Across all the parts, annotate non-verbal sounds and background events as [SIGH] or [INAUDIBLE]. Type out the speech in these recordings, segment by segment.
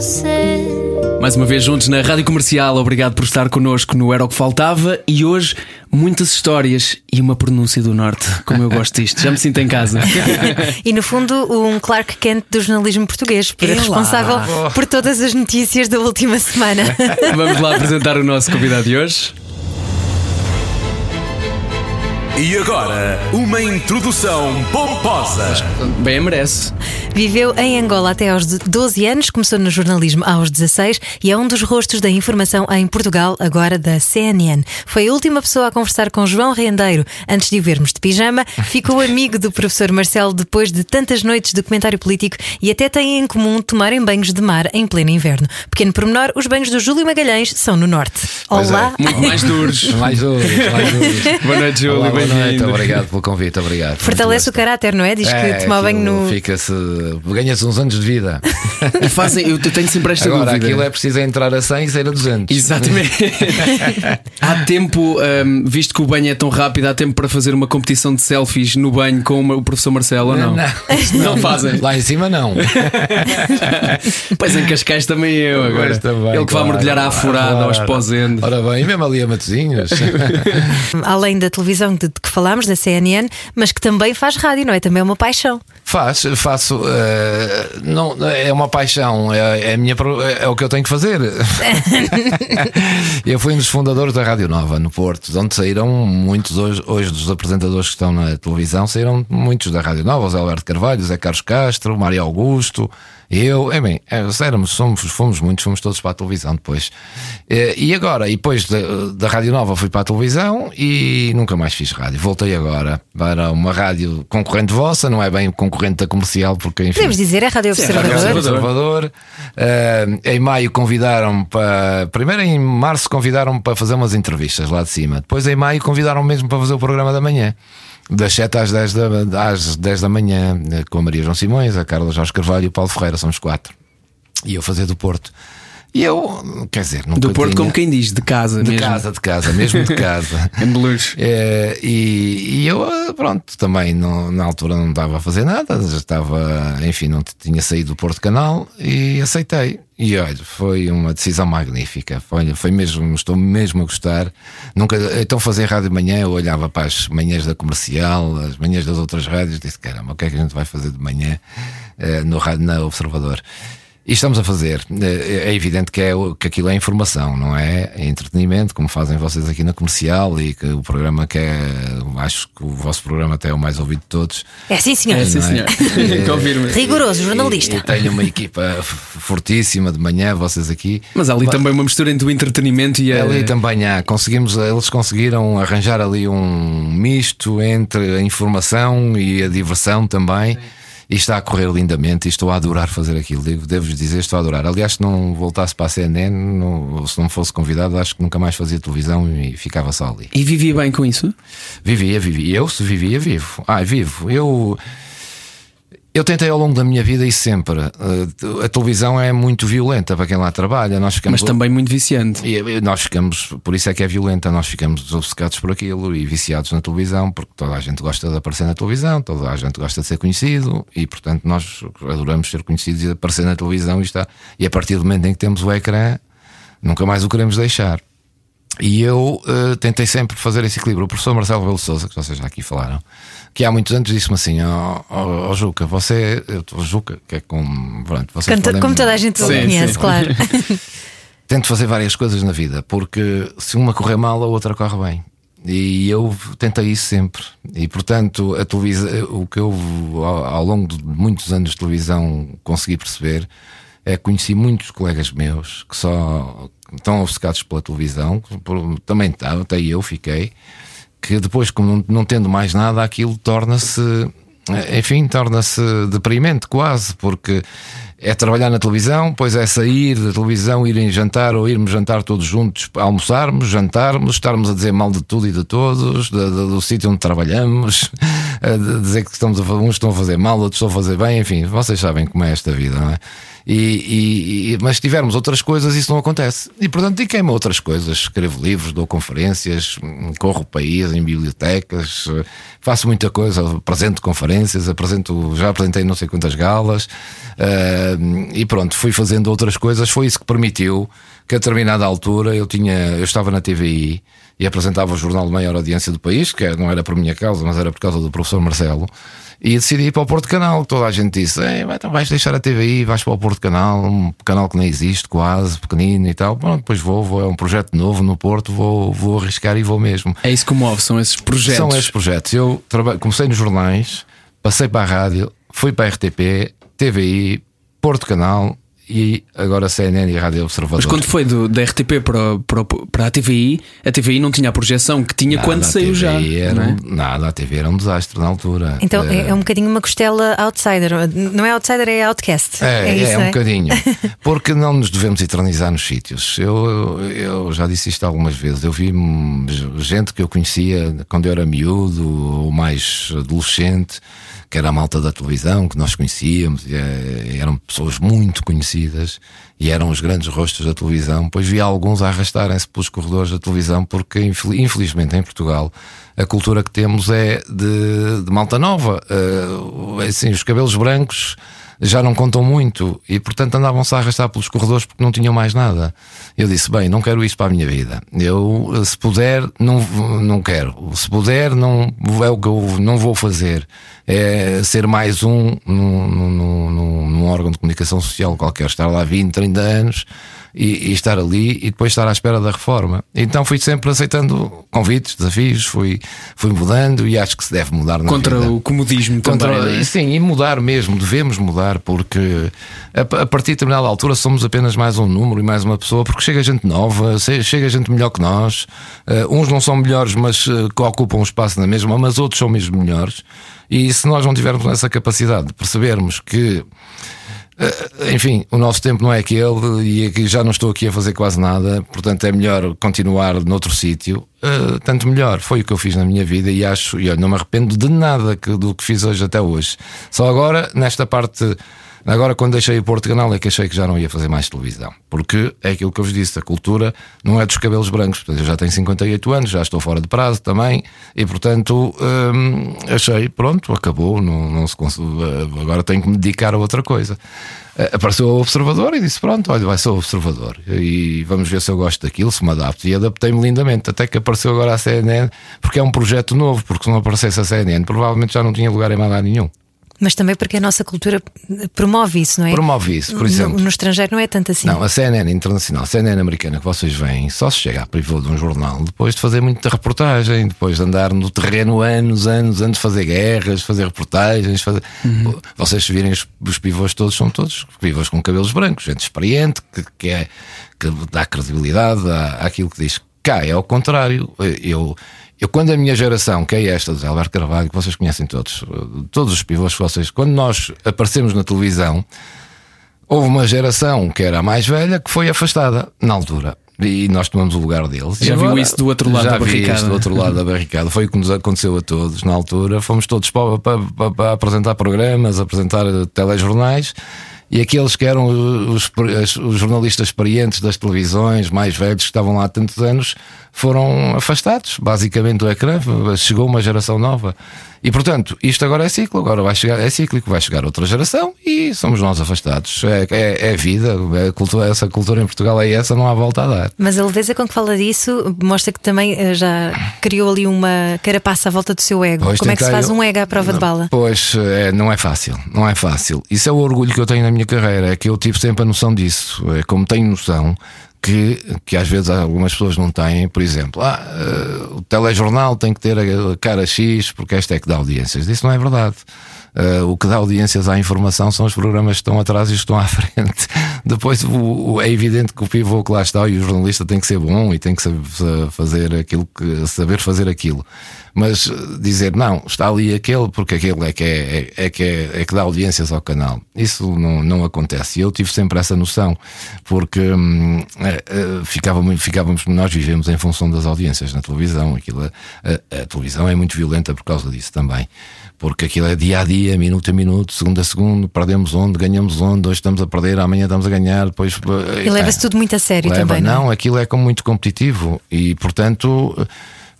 você. Mais uma vez juntos na Rádio Comercial, obrigado por estar connosco no Era o que Faltava e hoje muitas histórias e uma pronúncia do Norte, como eu gosto disto, já me sinto em casa. [LAUGHS] E no fundo, um Clark Kent do jornalismo português, por É lá. responsável por todas as notícias da última semana. Vamos lá apresentar o nosso convidado de hoje. E agora, uma introdução pomposa. Bem, merece. Viveu em Angola até aos 12 anos, começou no jornalismo aos 16 e é um dos rostos da informação em Portugal, agora da CNN. Foi a última pessoa a conversar com João Rendeiro antes de o vermos de pijama. Ficou [LAUGHS] amigo do professor Marcelo depois de tantas noites de comentário político e até têm em comum tomarem banhos de mar em pleno inverno. Pequeno pormenor, os banhos do Júlio Magalhães são no norte. É. Olá! Muito mais duros. [LAUGHS] Mais um, mais um. [LAUGHS] Boa noite, Júlio, Olá, bem-vindo. obrigado pelo convite, obrigado. Fortalece o caráter, não é? Diz que tomar banho no. Fica-se. Ganha-se uns anos de vida. [LAUGHS] E fazem, eu tenho sempre esta Agora, dúvida. aquilo é preciso entrar a 100 e sair a 200. Exatamente. [LAUGHS] há tempo, hum, visto que o banho é tão rápido, há tempo para fazer uma competição de selfies no banho com o professor Marcelo ou não? Não [LAUGHS] fazem. Lá em cima, não. Pois em Cascais também eu agora. Também, Ele que vai claro, mergulhar à furada claro. aos pós-endo. Ora bem, e mesmo ali a Matozinhos. Além da televisão de, de que falámos, da CNN, mas que também faz rádio, não é? Também é uma paixão. Faz, faço. eh, não, é uma paixão, é, é, a minha, pro- é o que eu tenho que fazer. [LAUGHS] [LAUGHS] eu fui um dos fundadores da Rádio Nova no Porto, de onde saíram muitos hoje, hoje dos apresentadores que estão na televisão, saíram muitos da Rádio Nova, o Zé Alberto Carvalho, Zé Carlos Castro, Mário Augusto. Eu, é bem, é, éramos, somos, fomos muitos, fomos todos para a televisão depois. Eh, E agora, e depois da, da Rádio Nova fui para a televisão e nunca mais fiz rádio. Voltei agora para uma rádio concorrente vossa, não é bem concorrente da comercial, porque enfim. Podemos dizer, é Rádio Observador. Rádio Observador. Eh, em maio convidaram-me para. Primeiro em março convidaram-me para fazer umas entrevistas lá de cima. Depois em maio convidaram-me mesmo para fazer o programa da manhã. Das 7 às 10 da, às 10 da manhã, eh, com a Maria João Simões, a Carla Jorge Carvalho e o Paulo Ferreira, somos quatro. E eu fazer do Porto. E eu, quer dizer, Do Porto, tinha- como quem diz, de casa De mesmo. casa, de casa, mesmo de casa. [LAUGHS] Em Beluros. É, e, e eu, eh, pronto, também não- na altura não estava a fazer nada, já estava, enfim, não tinha saído do Porto Canal e aceitei. E olha, foi uma decisão magnífica. Foi, foi mesmo, estou mesmo a gostar. Nunca, então fazer rádio de manhã, eu olhava para as manhãs da comercial, as manhãs das outras rádios, disse: caramba, o que é que a gente vai fazer de manhã eh, no rádio, na Observador? E estamos a fazer. É é evidente que, é, o- que aquilo é informação, não é? É entretenimento, como fazem vocês aqui na comercial e que o programa que é. Acho que o vosso programa até é o mais ouvido de todos. É sim, senhor. É, sim, é? senhor. [LAUGHS] Confirma. [LAUGHS] Rigoroso, jornalista. E, e tenho uma equipa fortíssima de manhã, vocês aqui. Mas há ali também uma mistura entre o entretenimento e a. Ali também há, conseguimos, eles conseguiram arranjar ali um misto entre a informação e a diversão também. E está a correr lindamente e estou a adorar fazer aquilo. Devo- Devo-vos dizer, estou a adorar. Aliás, se não voltasse para a CNN, não- se não fosse convidado, acho que nunca mais fazia televisão e ficava só ali. E vivia bem com isso? Vivia, vivia. Eu, se vivia, vivo. Ah, vivo. Eu. Eu tentei ao longo da minha vida e sempre. eh, A televisão é muito violenta para quem lá trabalha. Nós ficamos Mas também muito viciante. e e nós ficamos, por isso é que é violenta, nós ficamos obcecados por aquilo e viciados na televisão, porque toda a gente gosta de aparecer na televisão, toda a gente gosta de ser conhecido e, portanto, nós adoramos ser conhecidos e aparecer na televisão e, está, e a partir do momento em que temos o ecrã, nunca mais o queremos deixar. E eu eh, tentei sempre fazer esse equilíbrio. O professor Marcelo Belo Souza, que vocês já aqui falaram, que há muitos anos disse-me assim: Ó oh, Juca, você, eu, oh, Juca, que é como. Pronto, vocês Como, to- podem- como toda a gente Sim, conhece, sim. claro. [LAUGHS] Tento fazer várias coisas na vida, porque se uma correr mal, a outra corre bem. E eu tentei isso sempre. E portanto, a televisão, o que eu ao, longo de muitos anos de televisão consegui perceber é que conheci muitos colegas meus que só estão obcecados pela televisão, por- também até eu fiquei, que depois, como não, tendo mais nada, aquilo torna-se enfim, torna-se deprimente quase, porque é trabalhar na televisão, depois é sair da televisão, irem jantar ou irmos jantar todos juntos, almoçarmos, jantarmos, estarmos a dizer mal de tudo e de todos, de, do sítio onde trabalhamos, [LAUGHS] dizer que estamos a, uns estão a fazer mal, outros estão a fazer bem, enfim, vocês sabem como é esta vida, não é? E, e, mas se tivermos outras coisas, isso não acontece. E portanto, dediquei-me a outras coisas. Escrevo livros, dou conferências, corro o país em bibliotecas, faço muita coisa, apresento conferências, apresento, já apresentei não sei quantas galas, uh, e pronto, fui fazendo outras coisas. Foi isso que permitiu que a determinada altura eu tinha, eu estava na TVI e apresentava o jornal de maior audiência do país, que não era por minha causa, mas era por causa do professor Marcelo. E decidi ir para o Porto Canal. Toda a gente disse: então vais deixar a TVI, vais para o Porto Canal, um canal que nem existe, quase, pequenino e tal. Bom, depois vou, vou, é um projeto novo no Porto, vou, vou arriscar e vou mesmo. É isso que move, são esses projetos. São esses projetos. Eu comecei nos jornais, passei para a rádio, fui para a RTP, TVI, Porto Canal, e agora CNN e Rádio Observador. Mas quando foi do, da RTP para, para, para a TVI, a TVI não tinha a projeção que tinha nada, quando saiu já. Era, é? Nada, a TV era um desastre na altura. Então é, é um bocadinho uma costela outsider. Não é outsider, é outcast. É, é, isso, é um é? bocadinho. [LAUGHS] Porque não nos devemos eternizar nos sítios. Eu, eu já disse isto algumas vezes. Eu vi gente que eu conhecia quando eu era miúdo ou mais adolescente que era a malta da televisão, que nós conhecíamos, e, eh, eram pessoas muito conhecidas e eram os grandes rostos da televisão. Pois vi alguns a arrastarem-se pelos corredores da televisão, porque infelizmente em Portugal a cultura que temos é de, de malta nova. Uh, assim, os cabelos brancos já não contam muito e, portanto, andavam-se a arrastar pelos corredores porque não tinham mais nada. Eu disse: Bem, não quero isso para a minha vida. Eu, se puder, não, não quero. Se puder, não é o que eu não vou fazer. É ser mais um num, num, num, num órgão de comunicação social qualquer, estar lá 20, 30 anos e, e, estar ali e depois estar à espera da reforma. Então fui sempre aceitando convites, desafios, fui, fui mudando e acho que se deve mudar Contra vida. o comodismo Contra, também. É? Sim, e mudar mesmo, devemos mudar, porque a, a partir de determinada altura somos apenas mais um número e mais uma pessoa, porque chega gente nova, chega gente melhor que nós. Uh, uns não são melhores, mas uh, que ocupam o espaço na mesma, mas outros são mesmo melhores. E se nós não tivermos essa capacidade de percebermos que eh, enfim, o nosso tempo não é aquele e aqui já não estou aqui a fazer quase nada, portanto é melhor continuar noutro sítio. Uh, tanto melhor, foi o que eu fiz na minha vida e acho, e olha, não me arrependo de nada do que fiz hoje até hoje. Só agora, nesta parte Agora, quando deixei o Porto Canal, é que achei que já não ia fazer mais televisão. Porque é aquilo que eu vos disse: a cultura não é dos cabelos brancos. Portanto, eu já tenho 58 anos, já estou fora de prazo também, e portanto hum, achei, pronto, acabou, não, não se eh, agora tenho que me dedicar a outra coisa. Eh, apareceu o observador e disse: Pronto, olha, vai ser o observador. E vamos ver se eu gosto daquilo, se me adapto. E adaptei-me lindamente, até que apareceu agora a CNN, porque é um projeto novo, porque se não aparecesse a CNN, provavelmente já não tinha lugar em nada nenhum. Mas também porque a nossa cultura promove isso, não é? Promove isso, por exemplo. No, no estrangeiro não é tanto assim. Não, a CNN internacional, a CNN americana que vocês veem, só se chega a pivô de um jornal depois de fazer muita reportagem, depois de andar no terreno anos, anos, antes de fazer guerras, fazer reportagens. Fazer... Uhum. Vocês se virem os, os pivôs todos, são todos pivôs com cabelos brancos, gente experiente, que, que, é, que dá credibilidade à, àquilo que diz. Cá é ao contrário. Eu eu, quando a minha geração, que é esta do Alberto Carvalho, que vocês conhecem todos, todos os pivôs que vocês, quando nós aparecemos na televisão, houve uma geração que era a mais velha que foi afastada na altura. E nós tomamos o lugar deles. Já agora, viu isso do outro lado já da barricada? do outro lado da barricada. Foi o que nos aconteceu a todos na altura. Fomos todos para, para, para, para apresentar programas, apresentar telejornais. E aqueles que eram os, os, jornalistas experientes das televisões, mais velhos, que estavam lá há tantos anos, foram afastados, basicamente, do ecrã. Chegou uma geração nova. E portanto, isto agora é ciclo, agora vai chegar, é cíclico, vai chegar outra geração e somos nós afastados. É, é, é vida, é cultura, essa cultura em Portugal é essa, não há volta a dar. Mas a leveza com que fala disso mostra que também eh, já criou ali uma carapaça à volta do seu ego. Pois Como é que se faz eu... um ego à prova de bala? Pois é, não é fácil, não é fácil. Isso é o orgulho que eu tenho na minha carreira, é que eu tive sempre a noção disso. É como tenho noção que, que às vezes algumas pessoas não têm, por exemplo, ah, uh, o telejornal tem que ter a cara X porque esta é que dá audiências. Isso não é verdade. Uh, o que dá audiências à informação são os programas que estão atrás e estão à [LAUGHS] frente. Depois o, o, é evidente que o pivô que lá está e o jornalista tem que ser bom e tem que saber fazer aquilo que saber fazer aquilo. Mas dizer, não, está ali aquele, porque aquele é que, é, é, é que, é, é, que dá audiências ao canal. Isso não, não acontece. Eu tive sempre essa noção, porque hum, ficava muito, ficávamos, nós vivemos em função das audiências na televisão. Aquilo, a, a televisão é muito violenta por causa disso também porque aquilo é dia a dia, minuto a minuto, segundo a segundo, perdemos onde, ganhamos onde, hoje estamos a perder, amanhã estamos a ganhar, depois. E leva-se é, tudo muito a sério leva, também. Não, não, aquilo é como muito competitivo e, portanto.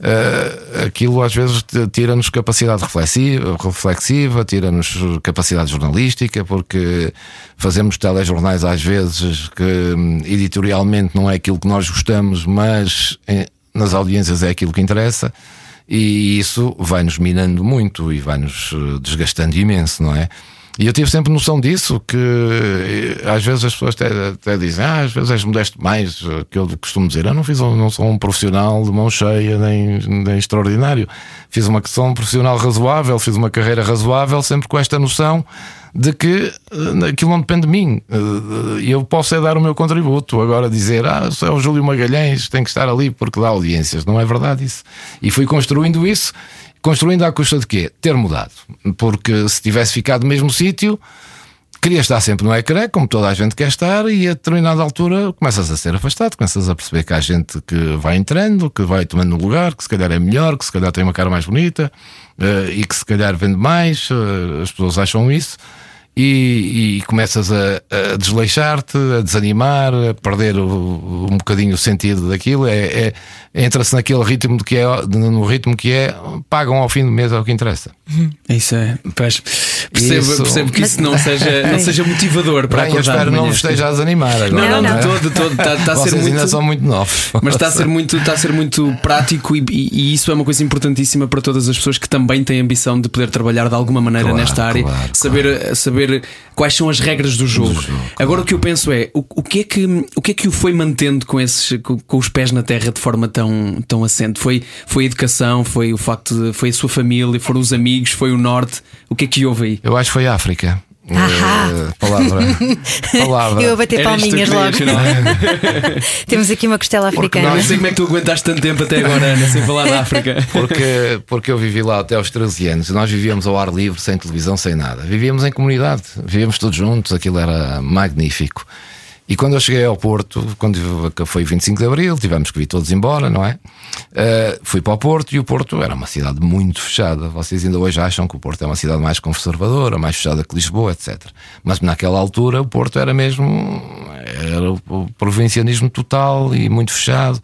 Uh, aquilo às vezes tira-nos capacidade reflexiva, reflexiva tira-nos capacidade jornalística, porque fazemos telejornais às vezes que hum, editorialmente não é aquilo que nós gostamos, mas eh, nas audiências é aquilo que interessa e isso vai-nos minando muito e vai-nos eh, desgastando imenso, não é? E eu tive sempre noção disso, que eh, às vezes as pessoas até, até dizem, ah, às vezes és modesto mais, eh, que eu costumo dizer, eu não fiz não sou um profissional de mão cheia nem, nem extraordinário. Fiz uma questão profissional razoável, fiz uma carreira razoável, sempre com esta noção de que uh, aquilo não depende de mim. Uh, eu posso é dar o meu contributo. Agora dizer, ah, é o Júlio Magalhães, tem que estar ali porque dá audiências. Não é verdade isso. E fui construindo isso, construindo à custa de quê? Ter mudado. Porque se tivesse ficado no mesmo sítio, queria estar sempre no ecrã, como toda a gente quer estar, e a determinada altura começas a ser afastado, começas a perceber que há gente que vai entrando, que vai tomando lugar, que se calhar é melhor, que se calhar tem uma cara mais bonita uh, e que se calhar vende mais, uh, as pessoas acham isso e, e começas a, a desleixar-te, a desanimar, a perder o, um bocadinho o sentido daquilo. É, é entra-se naquele ritmo que é no ritmo que é, pagam ao fim do mês é o que interessa. Isso é. Pois, percebo, isso... percebo que isso não seja, não seja motivador para Bem, acordar. Eu espero não vos esteja a desanimar agora. Não, não, não, de todo, de todo. Está, está a ser muito, ainda são muito novos. Mas está a ser muito, está a ser muito prático e, e, e, isso é uma coisa importantíssima para todas as pessoas que também têm ambição de poder trabalhar de alguma maneira claro, nesta área, claro, saber, claro. saber quais são as regras do jogo. Do jogo Agora o que eu penso é o, o, que é que o que é que o foi mantendo com esses com, com, os pés na terra de forma tão tão assente? Foi foi a educação, foi o facto de, foi a sua família, foram os amigos, foi o norte. O que é que houve aí? Eu acho que foi a África. Uh, palavra, [LAUGHS] palavra. Eu a bater Era palminhas logo. [LAUGHS] Temos aqui uma costela africana. Não sei como é que tu aguentaste tanto tempo até agora, Ana, sem falar da África. Porque, porque eu vivi lá até aos 13 anos. Nós vivíamos ao ar livre, sem televisão, sem nada. Vivíamos em comunidade, vivíamos todos juntos, aquilo era magnífico. E quando eu cheguei ao Porto, quando foi 25 de Abril, tivemos que vir todos embora, não é? Uh, fui para o Porto e o Porto era uma cidade muito fechada. Vocês ainda hoje acham que o Porto é uma cidade mais conservadora, mais fechada que Lisboa, etc. Mas naquela altura o Porto era mesmo era o provincianismo total e muito fechado.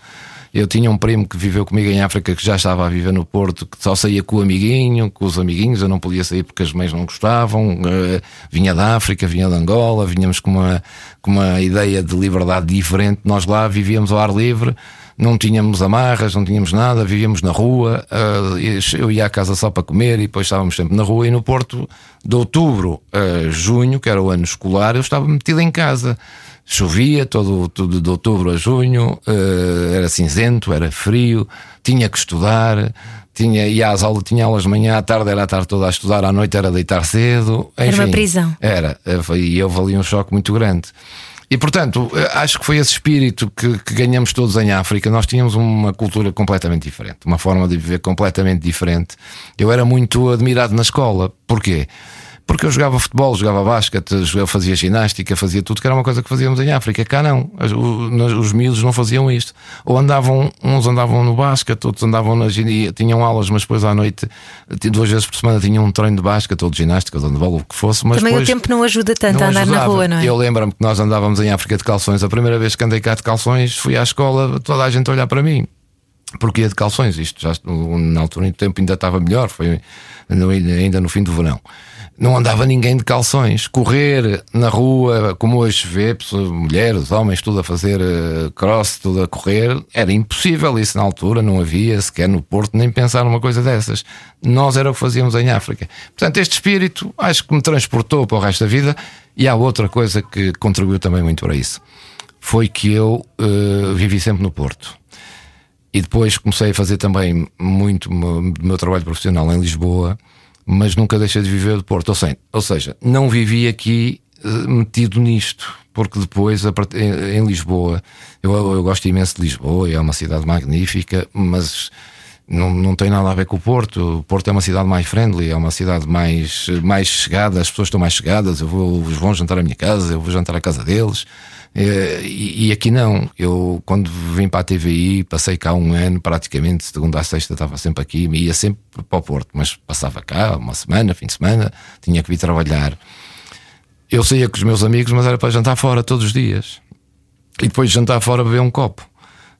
Eu tinha um primo que viveu comigo em África que já estava a viver no Porto, que só saía com o amiguinho, com os amiguinhos. Eu não podia sair porque as mães não gostavam. Uh, vinha da África, vinha de Angola, vinhamos com uma, com uma ideia de liberdade diferente. Nós lá vivíamos ao ar livre não tínhamos amarras, não tínhamos nada, vivíamos na rua. Uh, eu ia à casa só para comer e depois estávamos sempre na rua. E no Porto, de outubro a junho, que era o ano escolar, eu estava metido em casa. Chovia todo, todo de outubro a junho, uh, era cinzento, era frio, tinha que estudar, tinha, ia às aulas, tinha aulas de manhã, à tarde era a tarde toda a estudar, à noite era deitar cedo. Enfim, era uma prisão. Era, e houve ali um choque muito grande. E portanto, eh, acho que foi esse espírito que, que, ganhamos todos em África. Nós tínhamos uma cultura completamente diferente, uma forma de viver completamente diferente. Eu era muito admirado na escola. Porquê? Porque eu jogava futebol, jogava basquete, eu fazia ginástica, fazia tudo, que era uma coisa que fazíamos em África. Cá não, os miúdos não faziam isto. Ou andavam, uns andavam no basquete, outros andavam na ginástica, tinham aulas, mas depois à noite, duas vezes por semana, tinham um treino de basquete ou de ginástica, ou de handball, o que fosse. Mas Também o tempo não ajuda tanto a andar ajudava. na rua, não é? Eu lembro-me que nós andávamos em África de calções. A primeira vez que andei cá de calções, fui à escola, toda a gente a olhar para mim porque ia de calções. Isto já na altura, o tempo ainda estava melhor, foi ainda no fim do verão não andava ninguém de calções. Correr na rua, como hoje vê, mulheres, homens, tudo a fazer eh, cross, tudo a correr, era impossível. Isso na altura não havia sequer no Porto nem pensar numa coisa dessas. Nós era o que fazíamos em África. Portanto, este espírito acho que me transportou para o resto da vida. E há outra coisa que contribuiu também muito para isso. Foi que eu uh, vivi sempre no Porto. E depois comecei a fazer também muito do meu trabalho profissional em Lisboa mas nunca deixei de viver de Porto. Ou seja, não vivi aqui uh, metido nisto, porque depois em, em Lisboa, eu, eu, gosto imenso de Lisboa, é uma cidade magnífica, mas não, não tem nada a ver com o Porto. O Porto é uma cidade mais friendly, é uma cidade mais, mais chegada, as pessoas estão mais chegadas. Eu vou, vão jantar à minha casa, eu vou jantar à casa deles. Eh, e, e, aqui não. Eu, quando vim para a TVI, passei cá um ano, praticamente, segunda a sexta, estava sempre aqui, ia sempre para o Porto, mas passava cá uma semana, fim de semana, tinha que vir trabalhar. Eu saía com os meus amigos, mas era para jantar fora todos os dias. E depois de jantar fora, beber um copo.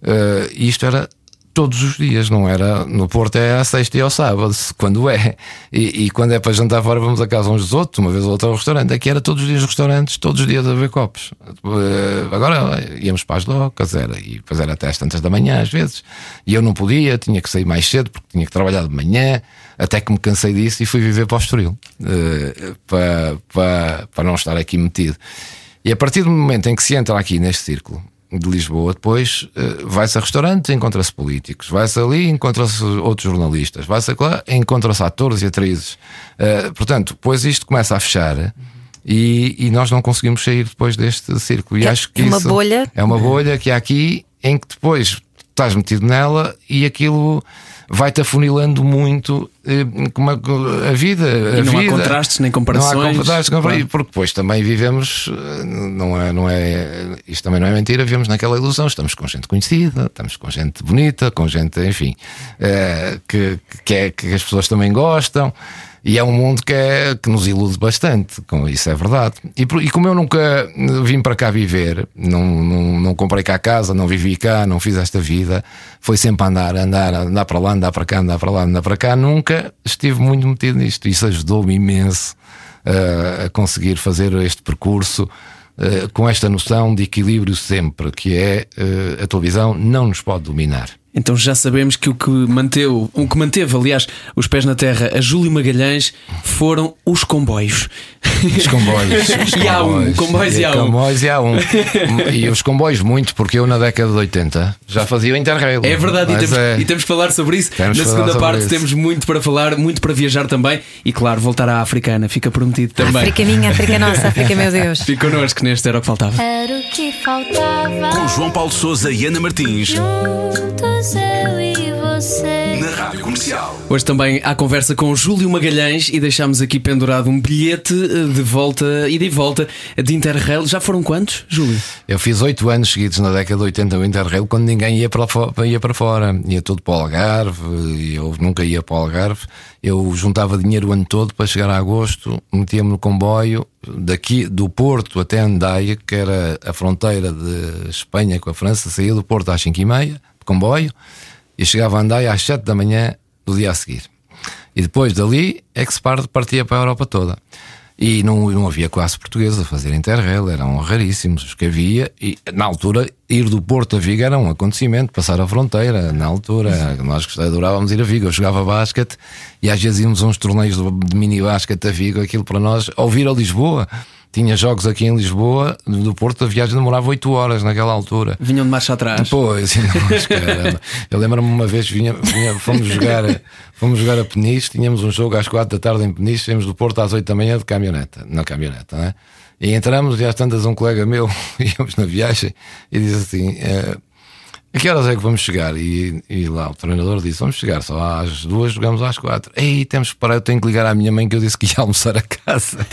Uh, isto era todos os dias, não era? No Porto é à sexta e ao sábado, quando é. E, e, quando é para jantar fora, vamos a casa uns dos outros, uma vez ou outra ao restaurante. Aqui era todos os dias restaurantes, todos os dias a ver copos. Uh, agora íamos para as docas, era, e depois era até às tantas da manhã, às vezes. E eu não podia, tinha que sair mais cedo, porque tinha que trabalhar de manhã, até que me cansei disso e fui viver para o Estoril, uh, para, para, para não estar aqui metido. E a partir do momento em que se entra aqui neste círculo, de Lisboa, depois uh, vai-se a restaurantes, encontra-se políticos, vai-se ali, encontra-se outros jornalistas, vai-se lá, encontra-se atores e atrizes. Uh, portanto, depois isto começa a fechar. E, e, nós não conseguimos sair depois deste círculo. E é, acho que é uma bolha. É uma bolha que há aqui em que depois estás metido nela e aquilo vai-te afunilando muito eh, como a, a vida. A e não vida. há contrastes nem comparações. Não há contrastes, claro. porque depois também vivemos, eh, não é, não é, isto também não é mentira, vivemos naquela ilusão. Estamos com gente conhecida, estamos com gente bonita, com gente, enfim, é, que, que, é, que as pessoas também gostam. E é um mundo que, é, que nos ilude bastante, com isso é verdade. E, e como eu nunca vim para cá viver, não, não, não, comprei cá casa, não vivi cá, não fiz esta vida, foi sempre andar, andar, andar para lá, andar para cá, andar para lá, andar para cá, nunca estive muito metido nisto. Isso ajudou-me imenso uh, a conseguir fazer este percurso. Uh, com esta noção de equilíbrio sempre, que é uh, a televisão não nos pode dominar. Então já sabemos que o que manteve, o que manteve, aliás, os pés na terra a Júlio Magalhães foram os comboios. Os comboios. [LAUGHS] Os e há um, comboios e há um. Comboios e há um. E os comboios muito, porque eu na década de 80 já fazia o Interrail. É verdade, e temos, é... e temos que falar sobre isso. Temos na segunda parte isso. temos muito para falar, muito para viajar também e, claro, voltar à Africana, fica prometido também. África minha, África nossa, África meu Deus. [LAUGHS] Fica connosco neste Era o que Faltava. Era o que faltava. Com João Paulo Souza e Ana Martins. Juntos eu e você. Na Rádio Comercial. Hoje também há conversa com Júlio Magalhães e deixámos aqui pendurado um bilhete eh, de volta e de volta de Interrail. Já foram quantos, Júlio? Eu fiz oito anos seguidos na década de 80 do Interrail quando ninguém ia para, fora, ia para fora. Ia tudo para o Algarve, eu nunca ia para o Algarve. Eu juntava dinheiro o ano todo para chegar a agosto, metia-me no comboio daqui do Porto até Andaia, que era a fronteira de Espanha com a França, saía do Porto às 5 e meia, de comboio e chegava a Andai às 7 da manhã do dia a seguir. E depois dali é que se partia para a Europa toda. E não, não havia classe portuguesa a fazer Interrail, eram raríssimos os que havia. E na altura, ir do Porto a Vigo era um acontecimento, passar a fronteira. Na altura, nós adorávamos ir a Vigo. Eu jogava basquete e às vezes íamos a uns torneios de mini basquete a Vigo. Aquilo para nós, ouvir a Lisboa tinha jogos aqui em Lisboa, do Porto, a viagem demorava 8 horas naquela altura. Vinham de marcha atrás. Pois, [LAUGHS] não, eu lembro-me uma vez, vinha, vinha, fomos, jogar, fomos jogar a Peniche, tínhamos um jogo às 4 da tarde em Peniche, saímos do Porto às 8 da manhã de caminhoneta, na caminhoneta, né? E entramos e às tantas um colega meu, [LAUGHS] íamos na viagem e diz assim: eh, a que horas é que vamos chegar? E, e, lá o treinador disse: Vamos chegar só às duas, jogamos às quatro. Ei, temos que parar, eu tenho que ligar à minha mãe que eu disse que ia [LAUGHS] almoçar a casa.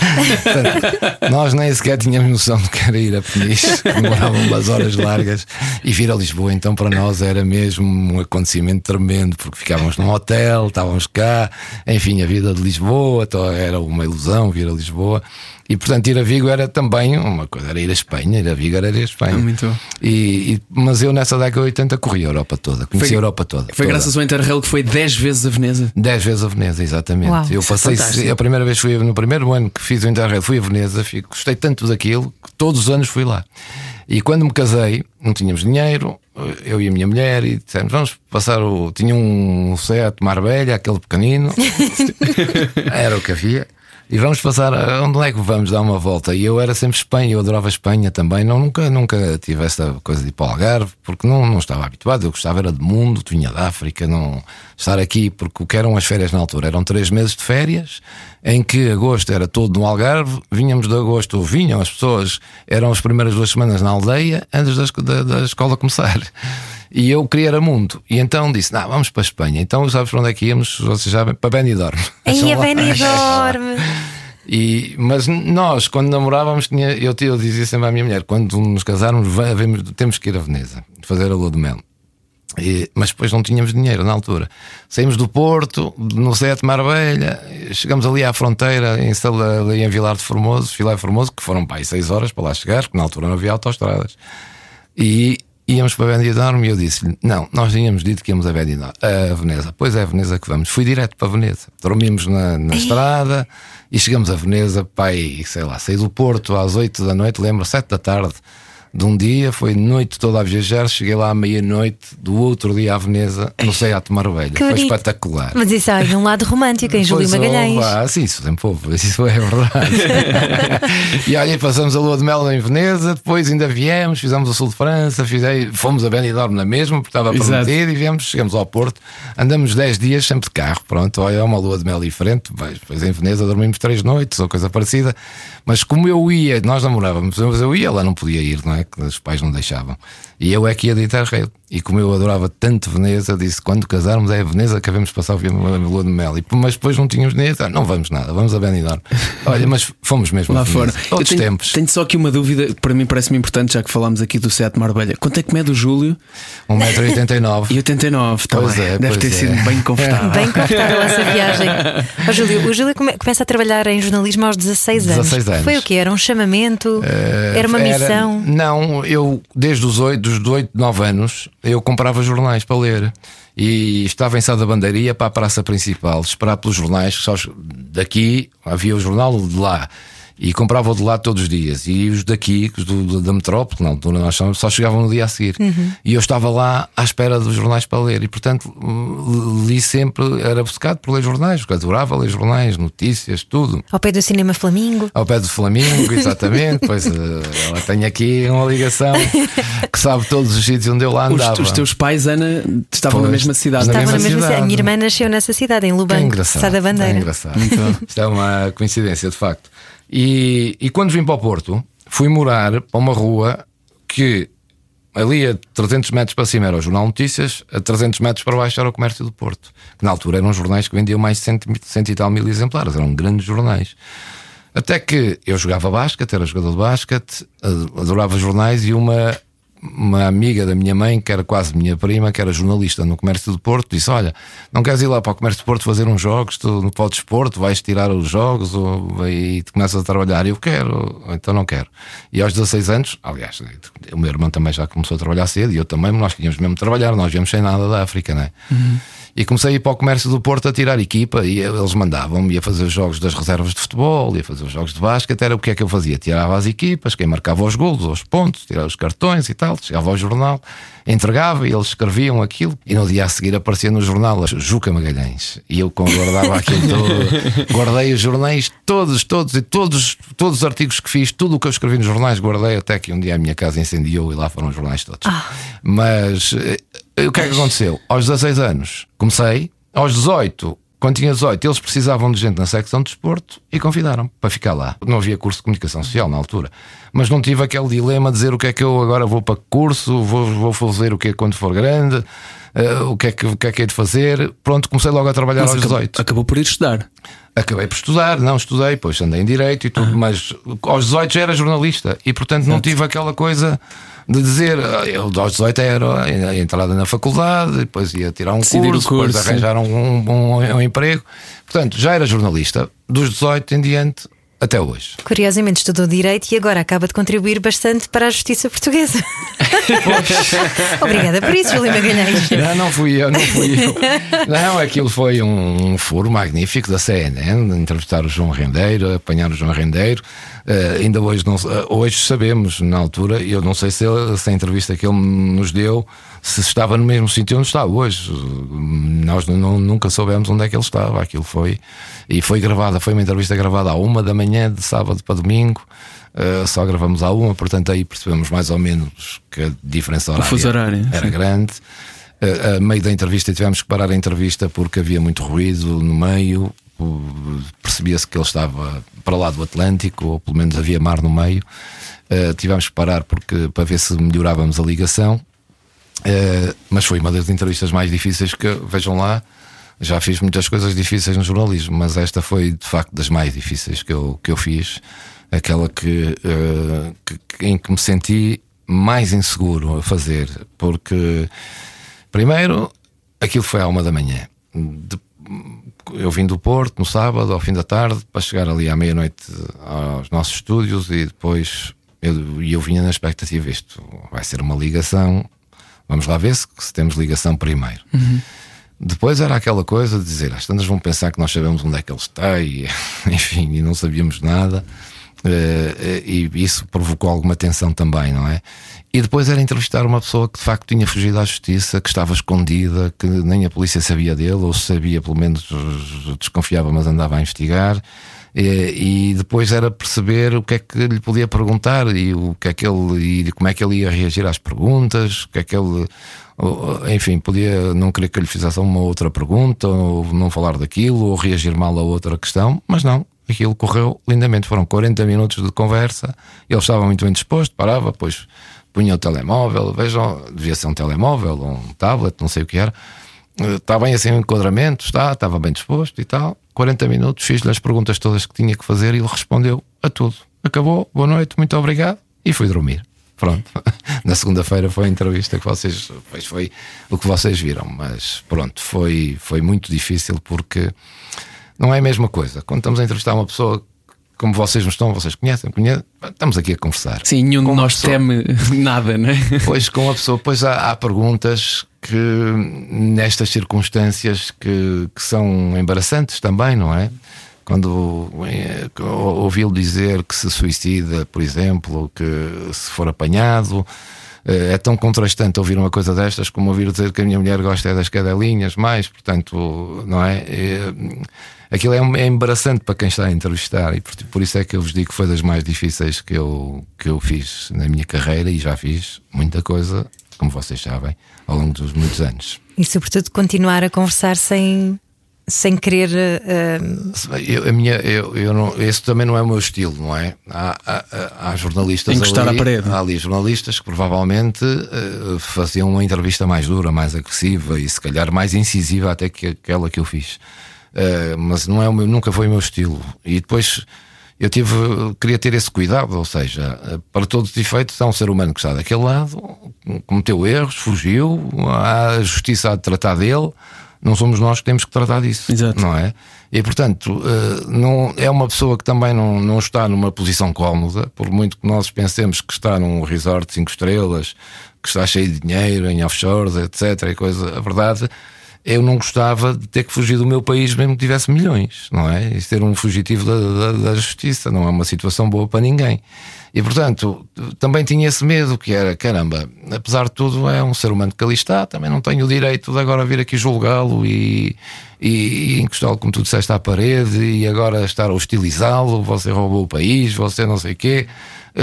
Nós nem sequer tínhamos noção de que era ir a Peniche, demoravam umas horas largas. E vir a Lisboa, então, para nós era mesmo um acontecimento tremendo, porque ficávamos num hotel, estávamos cá, enfim, a vida de Lisboa, era uma ilusão vir a Lisboa. E portanto ir a Vigo era também uma coisa, era ir a Espanha, ir a Vigo era ir a Espanha. Muito. E, e, mas eu nessa década de 80 corri a Europa toda, conheci foi, a Europa toda. Foi toda. graças ao Interrail que foi 10 vezes a Veneza? 10 vezes a Veneza, exatamente. Uau, eu é passei, a primeira vez fui no primeiro ano que fiz o Interrail, fui a Veneza, fui, gostei tanto daquilo que todos os anos fui lá. E quando me casei, não tínhamos dinheiro, eu e a minha mulher, e dissemos: vamos passar o. Tinha um Seat Marbella, aquele pequenino, [LAUGHS] era o que havia. E vamos passar. Onde é que vamos dar uma volta? E eu era sempre Espanha, eu adorava Espanha também. Não, nunca, nunca tive essa coisa de ir para o Algarve, porque não, não estava habituado. Eu gostava era do mundo, vinha da África, não estar aqui, porque o que eram as férias na altura? Eram três meses de férias, em que agosto era todo no Algarve, vínhamos de agosto, ou vinham as pessoas, eram as primeiras duas semanas na aldeia, antes da, da, da escola começar. E eu queria era mundo. E então disse: Não, vamos para a Espanha. Então sabes para onde é que íamos? Vocês sabem? Para Benidorm. [LAUGHS] Aí a Benidorm. [LAUGHS] E, mas nós, quando namorávamos, tinha, eu, eu dizia sempre à minha mulher: quando nos casarmos, vamos, temos que ir a Veneza fazer a lua de mel. E, mas depois não tínhamos dinheiro na altura. Saímos do Porto, no Sete Marbelha, chegamos ali à fronteira, em, ali em Vilar de Formoso, de Formoso, que foram para aí seis horas para lá chegar, porque na altura não havia autoestradas. E íamos para Benidorm e eu disse-lhe: Não, nós tínhamos dito que íamos a, Benidorm, a Veneza. Pois é, a Veneza que vamos. Fui direto para Veneza. Dormimos na, na estrada e chegamos a Veneza, pai, sei lá, saí do Porto às oito da noite, lembro, sete da tarde de um dia, foi noite toda a viajar, cheguei lá à meia-noite, do outro dia à Veneza, não sei, a tomar velho. Foi espetacular. Mas isso há um lado romântico em Júlio Magalhães. Ah, sim, isso sempre houve, isso é verdade. [LAUGHS] e olha, passamos a lua de mel em Veneza, depois ainda viemos, fizemos o sul de França, fizei, fomos a Benidorm na mesma, porque estava prometido, e viemos, chegamos ao Porto, andamos 10 dias sempre de carro, pronto, olha, é uma lua de mel diferente, depois em Veneza dormimos três noites ou coisa parecida, mas como eu ia, nós namorávamos, mas eu ia, lá não podia ir, não é? Que os pais não deixavam. E eu é que ia de Interrail. E como eu adorava tanto Veneza, disse: quando casarmos é a Veneza que havemos passar o lua de mel. E, mas depois não tínhamos dinheiro, não vamos nada, vamos a Benidorm. [LAUGHS] Olha, mas fomos mesmo lá fora. Outros tenho, tempos. Tenho só aqui uma dúvida que para mim parece-me importante, já que falámos aqui do Sete Marbelha. Quanto é que mede o Júlio? 1,89m. E 89, [LAUGHS] tá pois é, Deve pois ter é. sido bem confortável. Bem confortável essa viagem. [LAUGHS] Oh, Júlio, o Júlio come, começa a trabalhar em jornalismo aos 16 anos. 16 anos. Foi o quê? Era um chamamento? Uh, era uma missão? Não, eu desde os 8, dos 8, 9 anos, eu comprava jornais para ler. E estava em Sá da Bandeira, para a praça principal, esperar pelos jornais, só daqui havia o jornal de lá e comprava o de lá todos os dias. E os daqui, os do, da metrópole, na altura nós só chegavam no dia a seguir. Uhum. E eu estava lá à espera dos jornais para ler. E portanto li sempre, era buscado por ler jornais, porque adorava ler jornais, notícias, tudo. Ao pé do Cinema Flamingo. Ao pé do Flamingo, [LAUGHS] exatamente. pois eh, ela tem aqui uma ligação que sabe todos os sítios onde eu lá andava. Os, os teus pais, Ana, estavam Pois, na mesma cidade. na Estava na mesma cidade. cidade. A minha irmã nasceu nessa cidade, em É Lubanco, engraçado. Sá da Bandeira. É engraçado. Isto é uma coincidência, de facto. E, e quando vim para o Porto, fui morar para uma rua que ali a 300 metros para cima era o Jornal Notícias, a 300 metros para baixo era o Comércio do Porto. Que na altura eram jornais que vendiam mais de 100, 100 e tal mil exemplares, eram grandes jornais. Até que eu jogava basquete, era jogador de basquete, adorava jornais e uma uma amiga da minha mãe, que era quase minha prima, que era jornalista no Comércio do Porto, disse: Olha, não queres ir lá para o Comércio do Porto fazer uns jogos, tu no pode desporto, vais tirar os jogos ou, e tu começas a trabalhar. Eu quero, então não quero. E aos 16 anos, aliás, o meu irmão também já começou a trabalhar cedo e eu também, nós queríamos mesmo trabalhar, nós viemos sem nada da África, não é? Uhum. E comecei a ir para o comércio do Porto a tirar equipa e eles mandavam-me, ia fazer os jogos das reservas de futebol, ia fazer os jogos de basquete, era o que é que eu fazia? Tirava as equipas, quem marcava os golos, os pontos, tirava os cartões e tal, chegava ao jornal, entregava e eles escreviam aquilo e no dia a seguir aparecia no jornal a Juca Magalhães e eu guardava aquilo [LAUGHS] todo, guardei os jornais todos, todos e todos, todos os artigos que fiz, tudo o que eu escrevi nos jornais guardei até que um dia a minha casa incendiou e lá foram os jornais todos. Mas eh, o que é que aconteceu? Aos 16 anos comecei, aos 18 quando tinha 18, eles precisavam de gente na secção de desporto e convidaram para ficar lá. Não havia curso de comunicação social na altura, mas não tive aquele dilema de dizer o que é que eu agora vou para curso, vou, vou fazer o que é quando for grande, uh, o, que é que, o que é que é de fazer. Pronto, comecei logo a trabalhar Mas aos acabou, 18. acabou por ir estudar. Acabei por estudar, não estudei, depois andei em direito e tudo, mas aos 18 já era jornalista e portanto não tive aquela coisa de dizer ah, eu aos 18 era a entrada na faculdade, depois ia tirar um Decidir o curso, depois curso, arranjar um, um, um emprego. Portanto, já era jornalista, dos 18 em diante até hoje. Curiosamente estudou Direito e agora acaba de contribuir bastante para a justiça portuguesa. [LAUGHS] Obrigada por isso, Júlia Magalhães. Não, não fui eu, não fui eu. Não, aquilo foi um, um furo magnífico da CNN, entrevistar o João Rendeiro, apanhar o João Rendeiro. Uh, ainda hoje, não, uh, hoje sabemos, na altura, eu não sei se, ele, se a entrevista que ele nos deu se estava no mesmo sítio onde está hoje. Nós não, nunca soubemos onde é que ele estava. Aquilo foi. E foi gravada, foi uma entrevista gravada à uma da manhã, de sábado para domingo. Uh, só gravamos à uma, portanto aí percebemos mais ou menos que a diferença horária, horário, era sim. grande. Uh, a meio da entrevista tivemos que parar a entrevista porque havia muito ruído no meio. Percebia-se que ele estava para lá do Atlântico, ou pelo menos havia mar no meio. Uh, tivemos que parar porque, para ver se melhorávamos a ligação. Uh, mas foi uma das entrevistas mais difíceis que, vejam lá, já fiz muitas coisas difíceis no jornalismo, mas esta foi de facto das mais difíceis que eu, que eu fiz. Aquela que, uh, que em que me senti mais inseguro a fazer, porque primeiro aquilo foi à uma da manhã. De, eu vim do Porto no sábado, ao fim da tarde, para chegar ali à meia-noite aos nossos estúdios e depois eu, eu vinha na expectativa: isto vai ser uma ligação, vamos lá ver se, se temos ligação primeiro. Uhum. Depois era aquela coisa de dizer, as tantas vão pensar que nós sabemos onde é que ele está e, [LAUGHS] enfim, e não sabíamos nada. Uh, e isso provocou alguma tensão também, não é? E depois era entrevistar uma pessoa que de facto tinha fugido à justiça, que estava escondida, que nem a polícia sabia dele, ou sabia, pelo menos desconfiava, mas andava a investigar. E, e, depois era perceber o que é que lhe podia perguntar e o que é que ele e como é que ele ia reagir às perguntas, o que é que ele enfim, podia não querer que lhe fizesse uma outra pergunta, ou não falar daquilo, ou reagir mal a outra questão, mas não, aquilo correu lindamente. Foram 40 minutos de conversa, ele estava muito bem disposto, parava, depois punha o telemóvel, vejam, devia ser um telemóvel um tablet, não sei o que era. Está bem assim o enquadramento, está, estava bem disposto e tal. 40 minutos, fiz-lhe as perguntas todas que tinha que fazer e ele respondeu a tudo. Acabou, boa noite, muito obrigado e fui dormir. Pronto. [LAUGHS] Na segunda-feira foi a entrevista que vocês. Pois foi o que vocês viram, mas pronto, foi, foi muito difícil porque não é a mesma coisa. Quando estamos a entrevistar uma pessoa como vocês nos estão, vocês conhecem, conhecem, estamos aqui a conversar. Sim, nenhum de nós pessoa, teme [LAUGHS] nada, não é? Pois com a pessoa, pois há, há perguntas que nestas circunstâncias que, que são embaraçantes também, não é? quando eh, ouvi-lo dizer que se suicida, por exemplo, que se for apanhado, eh, é tão contrastante ouvir uma coisa destas como ouvir dizer que a minha mulher gosta das cadelinhas mais, portanto, não é? é aquilo é, é embaraçante para quem está a entrevistar e por, por, isso é que eu vos digo que foi das mais difíceis que eu, que eu fiz na minha carreira e já fiz muita coisa, como vocês sabem, ao longo dos muitos anos. E sobretudo continuar a conversar sem sem querer. Uh... Eu, a minha, eu, eu não, esse também não é o meu estilo, não é? Há, há, há jornalistas Encostar ali, à parede. há ali jornalistas que provavelmente uh, faziam uma entrevista mais dura, mais agressiva e se calhar mais incisiva até que aquela que eu fiz. Uh, mas não é o meu, nunca foi o meu estilo. E depois eu tive, queria ter esse cuidado, ou seja, para todos os efeitos, há um ser humano que está daquele lado, cometeu erros, fugiu, a justiça há de tratar dele não somos nós que temos que tratar disso, Exato. não é? E portanto, eh, não, é uma pessoa que também não, não está numa posição cómoda, por muito que nós pensemos que está num resort de 5 estrelas, que está cheio de dinheiro em offshores, etc. E coisa, a verdade, eu não gostava de ter que fugir do meu país mesmo que tivesse milhões, não é? E ser um fugitivo da, da, da justiça não é uma situação boa para ninguém. E portanto, também tinha esse medo que era, caramba, apesar de tudo, é um ser humano que ali está, também não tenho o direito de agora vir aqui julgá-lo e, e, e encostá-lo, como tu disseste, à parede e agora estar a hostilizá-lo, você roubou o país, você não sei o quê.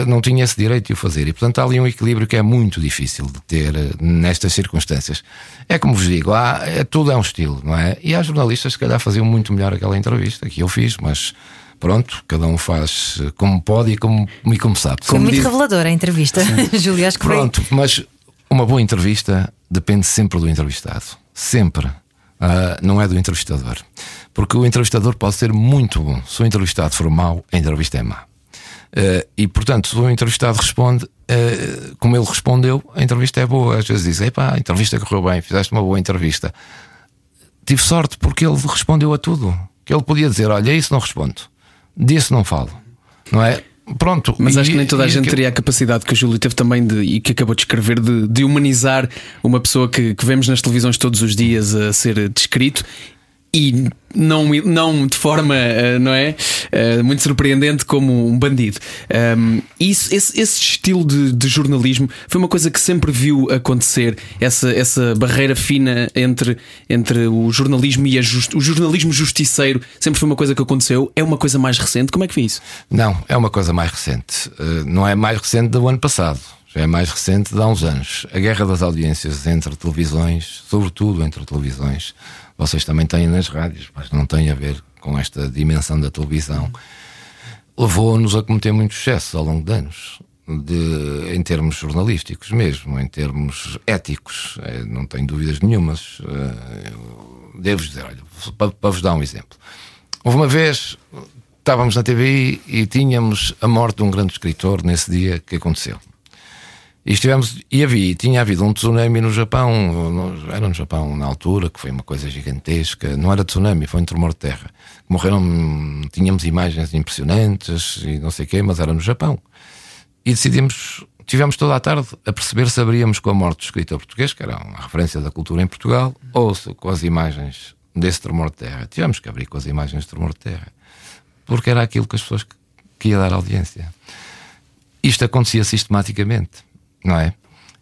Não tinha esse direito de o fazer. E portanto há ali um equilíbrio que é muito difícil de ter eh, nestas circunstâncias. É como vos digo, há, é, tudo é um estilo, não é? E há jornalistas que, se calhar, faziam muito melhor aquela entrevista que eu fiz, mas pronto, cada um faz como pode e como, e como sabe. Foi muito diz... reveladora a entrevista, [LAUGHS] Júlio, acho que Pronto, foi... mas uma boa entrevista depende sempre do entrevistado. Sempre. Uh, não é do entrevistador. Porque o entrevistador pode ser muito bom. Se o entrevistado for mau, a entrevista é má. Uh, e portanto, se o entrevistado responde uh, como ele respondeu, a entrevista é boa. Às vezes diz: Epá, a entrevista correu bem, fizeste uma boa entrevista. Tive sorte porque ele respondeu a tudo. Que ele podia dizer: Olha, isso não respondo disso não falo, não é? Pronto. Mas acho que nem toda a gente que... teria a capacidade que o Júlio teve também de, e que acabou de escrever de, de humanizar uma pessoa que, que vemos nas televisões todos os dias a ser descrito e não, não de forma, eh, não é? Eh, muito surpreendente como um bandido. Isso, esse, esse estilo de, de, jornalismo foi uma coisa que sempre viu acontecer, essa, essa barreira fina entre, entre o jornalismo e just, o jornalismo justiceiro sempre foi uma coisa que aconteceu. É uma coisa mais recente? Como é que foi isso? Não, é uma coisa mais recente. Eh, não é mais recente do ano passado. Já é mais recente de há uns anos. A guerra das audiências entre televisões, sobretudo entre televisões, vocês também têm nas rádios, mas não tem a ver com esta dimensão da televisão, levou-nos a cometer muitos excessos ao longo de anos. de, em termos jornalísticos mesmo, em termos éticos, eh, não tenho dúvidas nenhumas. Eh, devo dizer, olha, para, para vos dar um exemplo. Houve uma vez, estávamos na TV e tínhamos a morte de um grande escritor nesse dia que aconteceu. E estivemos, e havia, tinha havido um tsunami no Japão, no, era no Japão na altura, que foi uma coisa gigantesca. Não era tsunami, foi um tremor de terra. Morreram, tínhamos imagens impressionantes e não sei o quê, mas era no Japão. E decidimos, tivemos toda a tarde a perceber se abríamos com a morte do escritor português, que era uma referência da cultura em Portugal, ou com as imagens desse tremor de terra. Tivemos que abrir com as imagens de tremor de terra, porque era aquilo que as pessoas que ia dar audiência. Isto acontecia sistematicamente não é?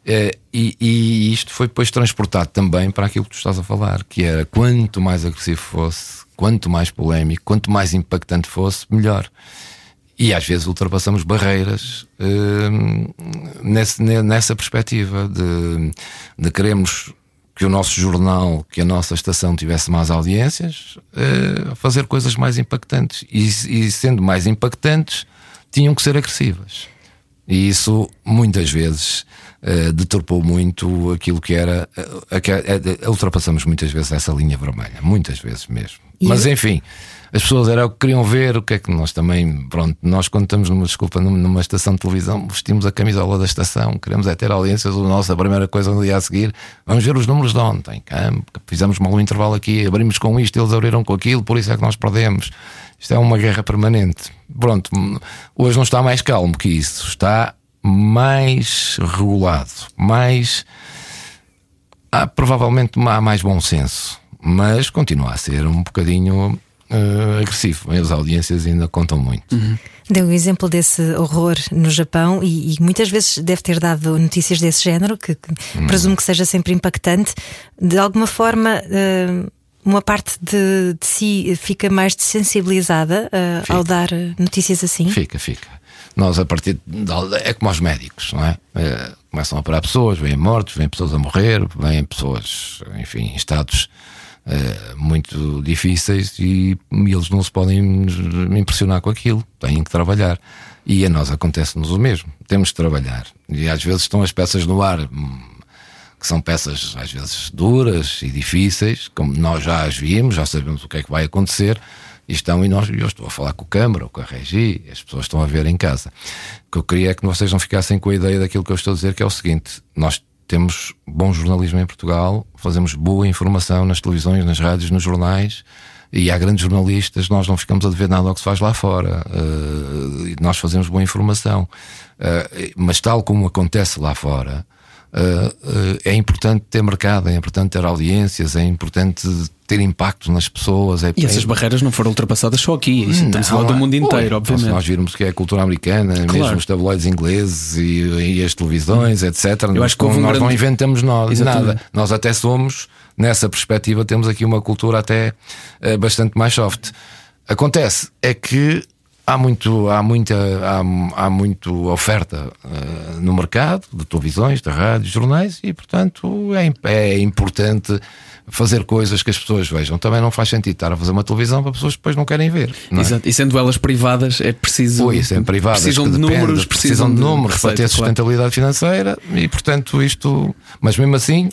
é e, e, isto foi depois transportado também para aquilo que tu estás a falar, que era quanto mais agressivo fosse, quanto mais polémico, quanto mais impactante fosse, melhor. E às vezes ultrapassamos barreiras hum, nesse, nessa perspectiva de, de queremos que o nosso jornal, que a nossa estação tivesse mais audiências, uh, fazer coisas mais impactantes. E, e, sendo mais impactantes, tinham que ser agressivas. E isso muitas vezes uh, deturpou muito aquilo que era. Uh, ultrapassamos muitas vezes essa linha vermelha, muitas vezes mesmo. E Mas eu... enfim, as pessoas era o que queriam ver, o que é que nós também, pronto, nós quando estamos numa desculpa numa estação de televisão, vestimos a camisola da estação, queremos é ter audiências, a primeira coisa no dia a seguir, vamos ver os números de ontem, fizemos mal um intervalo aqui, abrimos com isto, eles abriram com aquilo, por isso é que nós perdemos. Isto é uma guerra permanente. Pronto, hoje não está mais calmo que isso, está mais regulado, mais. Há, provavelmente há mais bom senso, mas continua a ser um bocadinho uh, agressivo. As audiências ainda contam muito. Uhum. Deu o exemplo desse horror no Japão e, e, muitas vezes deve ter dado notícias desse género, que, que uhum. presumo que seja sempre impactante. De alguma forma. Uh, uma parte de, de, si fica mais desensibilizada uh, ao dar notícias assim? Fica, fica. Nós, a partir de. É como aos médicos, não é? é começam a operar pessoas, vêm mortos, vêm pessoas a morrer, vêm pessoas, enfim, em estados é, muito difíceis e, e, eles não se podem impressionar com aquilo, têm que trabalhar. E a nós acontece-nos o mesmo, temos que trabalhar. E às vezes estão as peças no ar hum, que são peças às vezes duras e difíceis, como nós já as vimos, já sabemos o que é que vai acontecer, e estão, e nós, eu estou a falar com o Câmara ou com a Regi, as pessoas estão a ver em casa. O que eu queria é que vocês não ficassem com a ideia daquilo que eu estou a dizer, que é o seguinte: nós temos bom jornalismo em Portugal, fazemos boa informação nas televisões, nas rádios, nos jornais. E há grandes jornalistas, nós não ficamos a dever nada ao que se faz lá fora. Uh, nós fazemos boa informação. Uh, mas, tal como acontece lá fora, é importante ter mercado, é importante ter audiências, é importante ter impacto nas pessoas. É, e essas é... barreiras não foram ultrapassadas só aqui, isso não, estamos a falar do mundo inteiro, obviamente. Se nós virmos que é a cultura americana, claro. mesmo os tabloides ingleses e, e as televisões, etc. Eu acho que um nós grande... não inventamos nós, nada. Nós até somos, nessa perspectiva, temos aqui uma cultura até uh, bastante mais soft. Acontece é que há muito há muita há, há muito oferta uh, no mercado de televisões de rádios jornais e portanto é, é importante fazer coisas que as pessoas vejam também não faz sentido estar a fazer uma televisão para pessoas que depois não querem ver não é? Exato. e sendo elas privadas é preciso Oi, sendo privadas precisam de depende, números precisam, de, números para ter sustentabilidade claro. financeira e portanto isto mas mesmo assim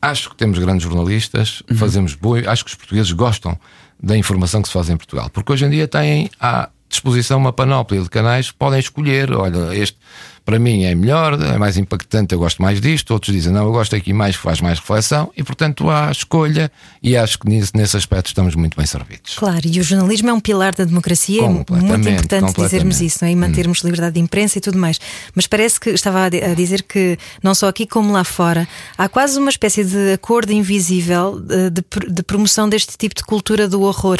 acho que temos grandes jornalistas uhum. fazemos boa acho que os portugueses gostam da informação que se faz em Portugal porque hoje em dia têm há disposição uma panóplia de canais, podem escolher, olha, este para mim é melhor, é mais impactante, eu gosto mais disto. Outros dizem, não, eu gosto aqui mais, faz mais reflexão. E, portanto, há escolha e acho que nesse, nesse aspecto estamos muito bem servidos. Claro, e o jornalismo é um pilar da democracia, é muito importante dizermos isso, não é? E mantermos hum. liberdade de imprensa e tudo mais. Mas parece que estava a dizer que, não só aqui como lá fora, há quase uma espécie de acordo invisível de, de, de promoção deste tipo de cultura do horror,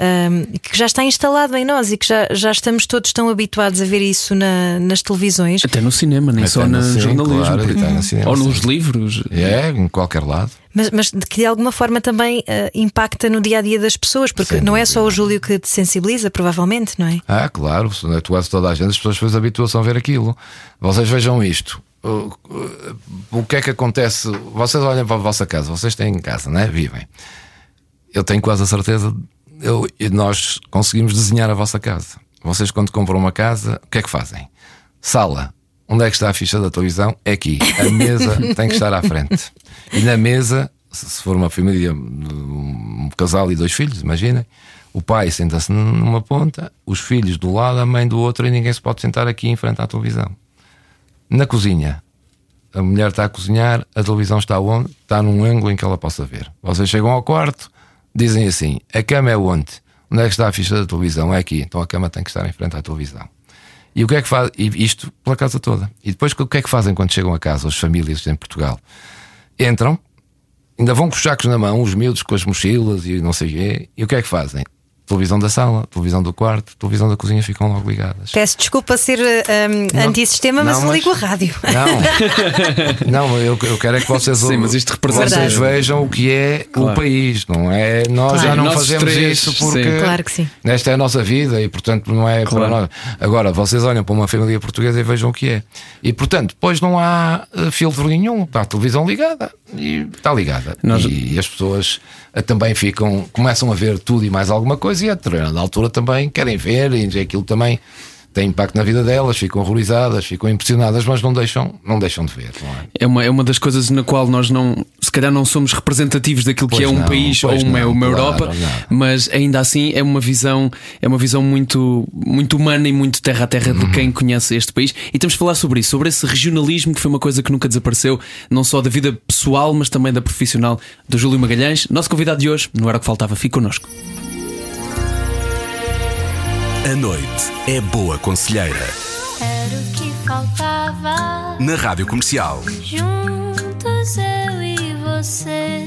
um, que já está instalado em nós e que já, já estamos todos tão habituados a ver isso na, nas televisões até no cinema, nem Até só no, no jornalismo. Claro, no cinema, Ou nos sim. livros. É, em qualquer lado. Mas, mas que de alguma forma também uh, impacta no dia a dia das pessoas, porque Sem não dúvida. é só o Júlio que te sensibiliza, provavelmente, não é? Ah, claro, tu és toda a gente, as pessoas depois habituam-se a ver aquilo. Vocês vejam isto. O, o, o que é que acontece? Vocês olham para a vossa casa, vocês têm em casa, não é? Vivem. Eu tenho quase a certeza, eu, nós conseguimos desenhar a vossa casa. Vocês, quando compram uma casa, o que é que fazem? Sala, Onde é que está a ficha da televisão? É aqui. A mesa [LAUGHS] tem que estar à frente. E na mesa, se for uma família, um casal e dois filhos, imaginem, o pai senta-se numa ponta, os filhos do lado, a mãe do outro, e ninguém se pode sentar aqui em frente à televisão. Na cozinha, a mulher está a cozinhar, a televisão está onde? Está num ângulo em que ela possa ver. Vocês chegam ao quarto, dizem assim: a cama é onde? Onde é que está a ficha da televisão? É aqui. Então a cama tem que estar em frente à televisão. E o que é que faz? Isto pela casa toda. E depois o que é que fazem quando chegam a casa, as famílias em Portugal? Entram, ainda vão com os sacos na mão, os miúdos com as mochilas e não sei o quê. E o que é que fazem? Televisão da sala, televisão do quarto, televisão da cozinha ficam logo ligadas. Peço desculpa ser um, antissistema, mas não, ligo a rádio. Não, [LAUGHS] não eu, eu quero é que vocês, Sim, mas isto representa... vocês vejam o que é claro. o país, não é? Nós claro. já não fazemos três, isso porque sim. Claro que sim. esta é a nossa vida e portanto não é claro. para nós. Agora, vocês olham para uma família portuguesa e vejam o que é. E portanto, depois não há eh, filtro nenhum, está a televisão ligada e está ligada. Nós... E as pessoas eh, também ficam, começam a ver tudo e mais alguma coisa e a determinada altura também querem ver e aquilo também tem impacto na vida delas, ficam horrorizadas, ficam impressionadas, mas não deixam, não deixam de ver. É? é? uma, é uma das coisas na qual nós não, se calhar não somos representativos daquilo pois que é um não, país ou uma, não, uma claro, Europa, não. mas ainda assim é uma visão, é uma visão muito, muito humana e muito terra a terra uhum. de quem conhece este país. E temos de falar sobre isso, sobre esse regionalismo que foi uma coisa que nunca desapareceu, não só da vida pessoal, mas também da profissional do Júlio Magalhães. Nosso convidado de hoje, não era o que faltava, fique connosco. A noite é boa conselheira. Era o que faltava. Na rádio comercial. Juntos eu e você.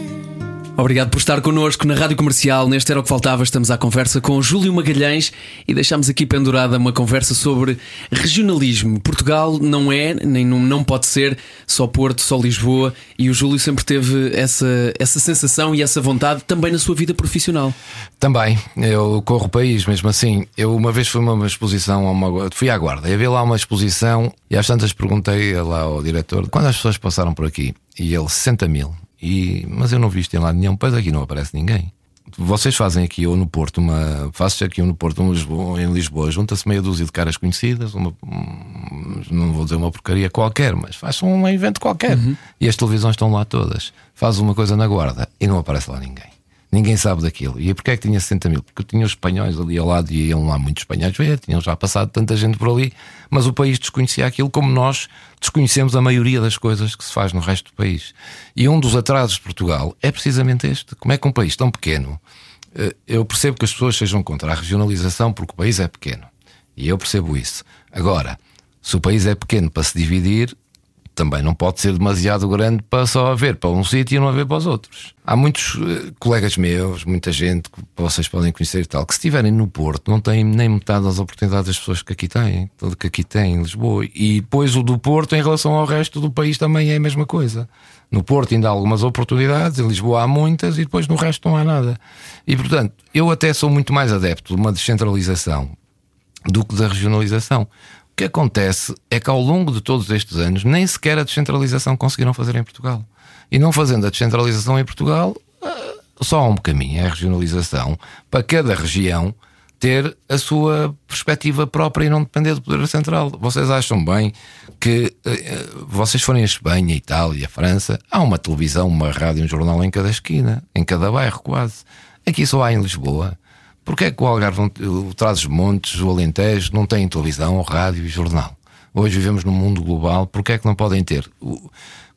Obrigado por estar connosco na Rádio Comercial. Neste Era o que Faltava, estamos à conversa com Júlio Magalhães e deixamos aqui pendurada uma conversa sobre regionalismo. Portugal não é, nem não pode ser, só Porto, só Lisboa, e o Júlio sempre teve essa, essa sensação e essa vontade também na sua vida profissional. Também, eu corro o país mesmo assim. Eu uma vez fui a uma exposição, uma, fui à guarda, e havia lá uma exposição, e às tantas perguntei lá ao diretor quando as pessoas passaram por aqui, e ele 60 mil. E, mas eu não vi isto em lado nenhum, pois aqui não aparece ninguém. Vocês fazem aqui ou no Porto uma. Faço aqui ou no Porto um Lisboa, em Lisboa, junta-se meia dúzia de caras conhecidas, uma, não vou dizer uma porcaria qualquer, mas faz um evento qualquer. Uhum. E as televisões estão lá todas. Faz uma coisa na guarda e não aparece lá ninguém. Ninguém sabe daquilo. E porquê é que tinha 60 mil? Porque tinha os espanhóis ali ao lado e iam lá muitos espanhóis ver, tinham já passado tanta gente por ali, mas o país desconhecia aquilo como nós desconhecemos a maioria das coisas que se faz no resto do país. E um dos atrasos de Portugal é precisamente este. Como é que um país tão pequeno. Eh, eu percebo que as pessoas sejam contra a regionalização porque o país é pequeno. E eu percebo isso. Agora, se o país é pequeno para se dividir, também não pode ser demasiado grande para só haver para um sítio e não haver para os outros. Há muitos uh, colegas meus, muita gente que vocês podem conhecer e tal, que se estiverem no Porto não têm nem metade das oportunidades das pessoas que aqui têm, tudo que aqui têm em Lisboa. E depois o do Porto, em relação ao resto do país, também é a mesma coisa. No Porto ainda há algumas oportunidades, em Lisboa há muitas e depois no resto não há nada. E portanto, eu até sou muito mais adepto de uma descentralização do que da regionalização que acontece é que ao longo de todos estes anos nem sequer a descentralização conseguiram fazer em Portugal. E não fazendo a descentralização em Portugal, eh, só há um caminho, é a regionalização, para cada região ter a sua perspectiva própria e não depender do poder central. Vocês acham bem que uh, vocês forem a Espanha, Itália, França, há uma televisão, uma rádio, um jornal em cada esquina, em cada bairro quase. Aqui só há em Lisboa. Porquê é que o Algarve, o Trás-os-Montes, o Alentejo não têm televisão, rádio e jornal? Hoje vivemos num mundo global, porquê é que não podem ter?